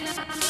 Yeah.